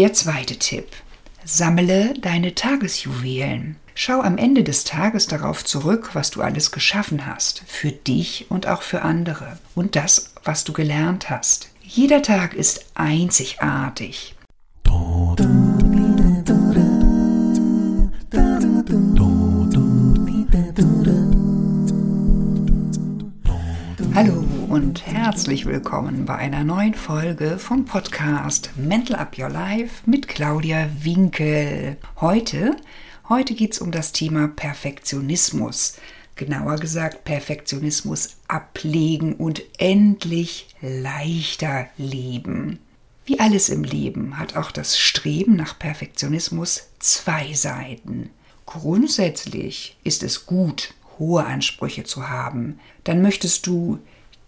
Der zweite Tipp. Sammle deine Tagesjuwelen. Schau am Ende des Tages darauf zurück, was du alles geschaffen hast, für dich und auch für andere und das, was du gelernt hast. Jeder Tag ist einzigartig. Hallo und herzlich willkommen bei einer neuen Folge vom Podcast Mental Up Your Life mit Claudia Winkel. Heute, heute geht es um das Thema Perfektionismus. Genauer gesagt, Perfektionismus ablegen und endlich leichter leben. Wie alles im Leben hat auch das Streben nach Perfektionismus zwei Seiten. Grundsätzlich ist es gut, hohe Ansprüche zu haben. Dann möchtest du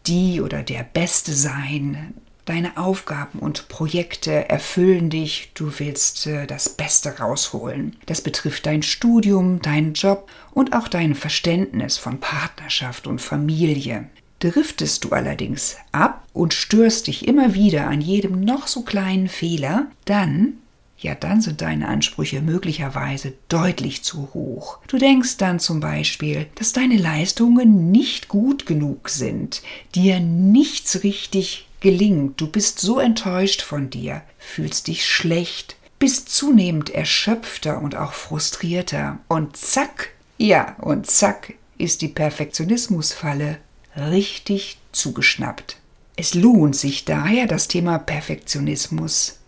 die oder der Beste sein. Deine Aufgaben und Projekte erfüllen dich. Du willst äh, das Beste rausholen. Das betrifft dein Studium, deinen Job und auch dein Verständnis von Partnerschaft und Familie. Driftest du allerdings ab und störst dich immer wieder an jedem noch so kleinen Fehler, dann ja, dann sind deine Ansprüche möglicherweise deutlich zu hoch. Du denkst dann zum Beispiel, dass deine Leistungen nicht gut genug sind, dir nichts richtig gelingt, du bist so enttäuscht von dir, fühlst dich schlecht, bist zunehmend erschöpfter und auch frustrierter. Und zack, ja, und zack ist die Perfektionismusfalle richtig zugeschnappt. Es lohnt sich daher, das Thema Perfektionismus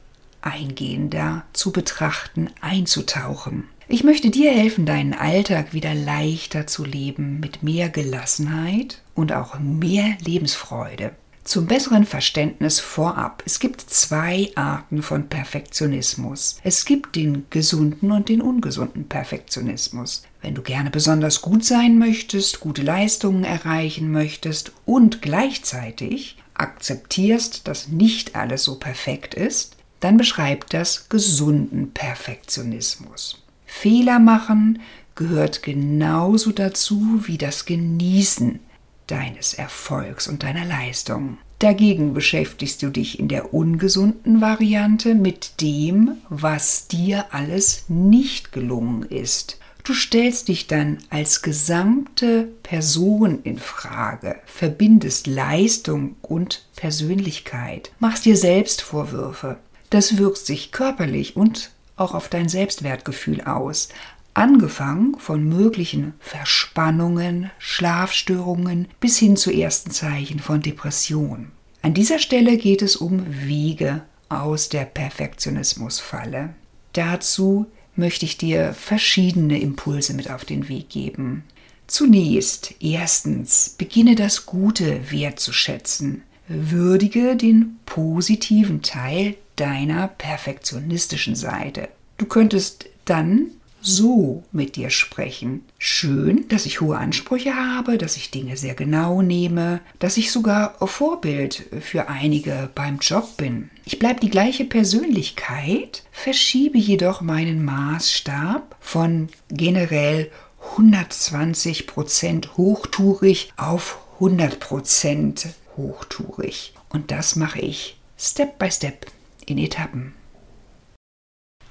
eingehender zu betrachten, einzutauchen. Ich möchte dir helfen, deinen Alltag wieder leichter zu leben, mit mehr Gelassenheit und auch mehr Lebensfreude. Zum besseren Verständnis vorab. Es gibt zwei Arten von Perfektionismus. Es gibt den gesunden und den ungesunden Perfektionismus. Wenn du gerne besonders gut sein möchtest, gute Leistungen erreichen möchtest und gleichzeitig akzeptierst, dass nicht alles so perfekt ist, dann beschreibt das gesunden Perfektionismus. Fehler machen gehört genauso dazu wie das Genießen deines Erfolgs und deiner Leistung. Dagegen beschäftigst du dich in der ungesunden Variante mit dem, was dir alles nicht gelungen ist. Du stellst dich dann als gesamte Person in Frage, verbindest Leistung und Persönlichkeit, machst dir selbst Vorwürfe, das wirkt sich körperlich und auch auf dein Selbstwertgefühl aus. Angefangen von möglichen Verspannungen, Schlafstörungen bis hin zu ersten Zeichen von Depression. An dieser Stelle geht es um Wege aus der Perfektionismusfalle. Dazu möchte ich dir verschiedene Impulse mit auf den Weg geben. Zunächst, erstens, beginne das Gute wertzuschätzen. Würdige den positiven Teil deiner perfektionistischen Seite. Du könntest dann so mit dir sprechen. Schön, dass ich hohe Ansprüche habe, dass ich Dinge sehr genau nehme, dass ich sogar Vorbild für einige beim Job bin. Ich bleibe die gleiche Persönlichkeit, verschiebe jedoch meinen Maßstab von generell 120% hochtourig auf 100% hochtourig. Und das mache ich Step by Step in Etappen.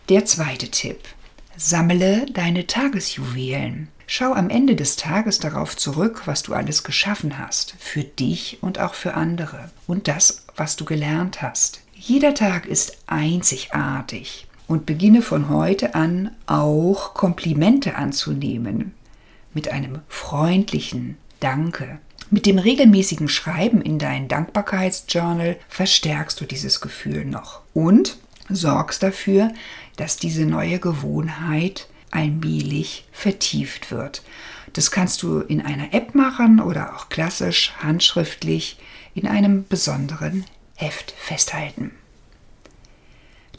Der zweite Tipp. Sammle deine Tagesjuwelen. Schau am Ende des Tages darauf zurück, was du alles geschaffen hast, für dich und auch für andere und das, was du gelernt hast. Jeder Tag ist einzigartig und beginne von heute an auch Komplimente anzunehmen mit einem freundlichen Danke. Mit dem regelmäßigen Schreiben in dein Dankbarkeitsjournal verstärkst du dieses Gefühl noch und sorgst dafür, dass diese neue Gewohnheit allmählich vertieft wird. Das kannst du in einer App machen oder auch klassisch handschriftlich in einem besonderen Heft festhalten.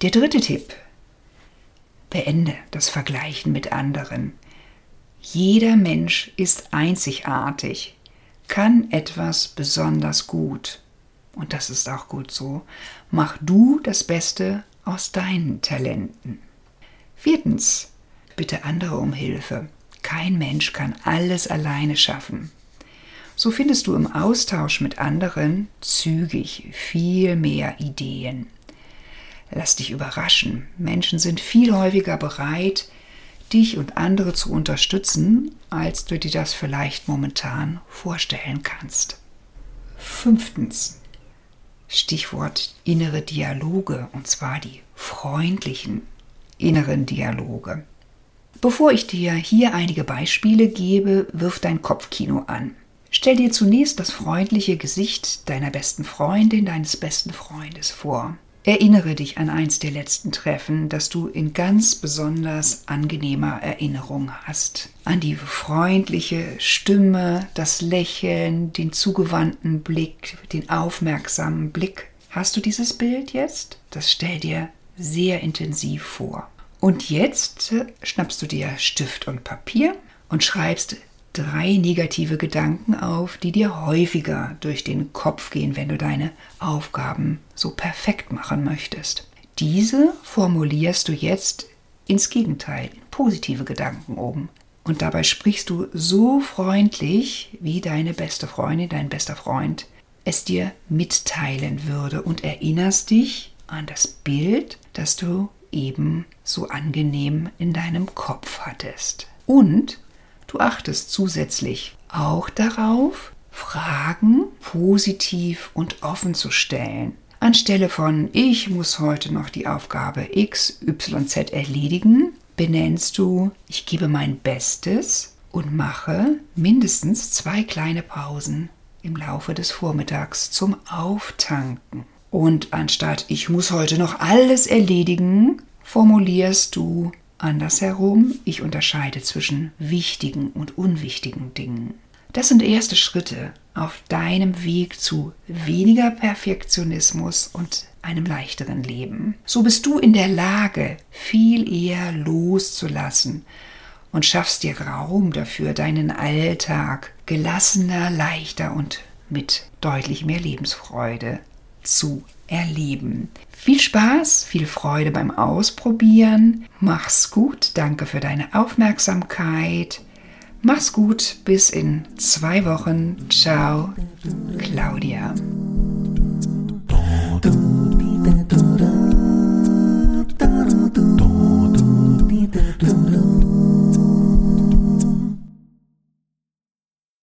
Der dritte Tipp. Beende das Vergleichen mit anderen. Jeder Mensch ist einzigartig kann etwas besonders gut. Und das ist auch gut so. Mach du das Beste aus deinen Talenten. Viertens, bitte andere um Hilfe. Kein Mensch kann alles alleine schaffen. So findest du im Austausch mit anderen zügig viel mehr Ideen. lass dich überraschen. Menschen sind viel häufiger bereit, dich und andere zu unterstützen, als du dir das vielleicht momentan vorstellen kannst. Fünftens. Stichwort innere Dialoge, und zwar die freundlichen inneren Dialoge. Bevor ich dir hier einige Beispiele gebe, wirf dein Kopfkino an. Stell dir zunächst das freundliche Gesicht deiner besten Freundin, deines besten Freundes vor. Erinnere dich an eins der letzten Treffen, das du in ganz besonders angenehmer Erinnerung hast. An die freundliche Stimme, das Lächeln, den zugewandten Blick, den aufmerksamen Blick. Hast du dieses Bild jetzt? Das stell dir sehr intensiv vor. Und jetzt schnappst du dir Stift und Papier und schreibst drei negative Gedanken auf, die dir häufiger durch den Kopf gehen, wenn du deine Aufgaben so perfekt machen möchtest. Diese formulierst du jetzt ins Gegenteil, in positive Gedanken oben. Und dabei sprichst du so freundlich, wie deine beste Freundin, dein bester Freund es dir mitteilen würde und erinnerst dich an das Bild, das du eben so angenehm in deinem Kopf hattest. Und Du achtest zusätzlich auch darauf, Fragen positiv und offen zu stellen. Anstelle von ich muss heute noch die Aufgabe XYZ erledigen, benennst du ich gebe mein Bestes und mache mindestens zwei kleine Pausen im Laufe des Vormittags zum Auftanken. Und anstatt ich muss heute noch alles erledigen, formulierst du Andersherum, ich unterscheide zwischen wichtigen und unwichtigen Dingen. Das sind erste Schritte auf deinem Weg zu weniger Perfektionismus und einem leichteren Leben. So bist du in der Lage, viel eher loszulassen und schaffst dir Raum dafür, deinen Alltag gelassener, leichter und mit deutlich mehr Lebensfreude zu erleben. Viel Spaß, viel Freude beim Ausprobieren. Mach's gut, danke für deine Aufmerksamkeit. Mach's gut, bis in zwei Wochen. Ciao, Claudia.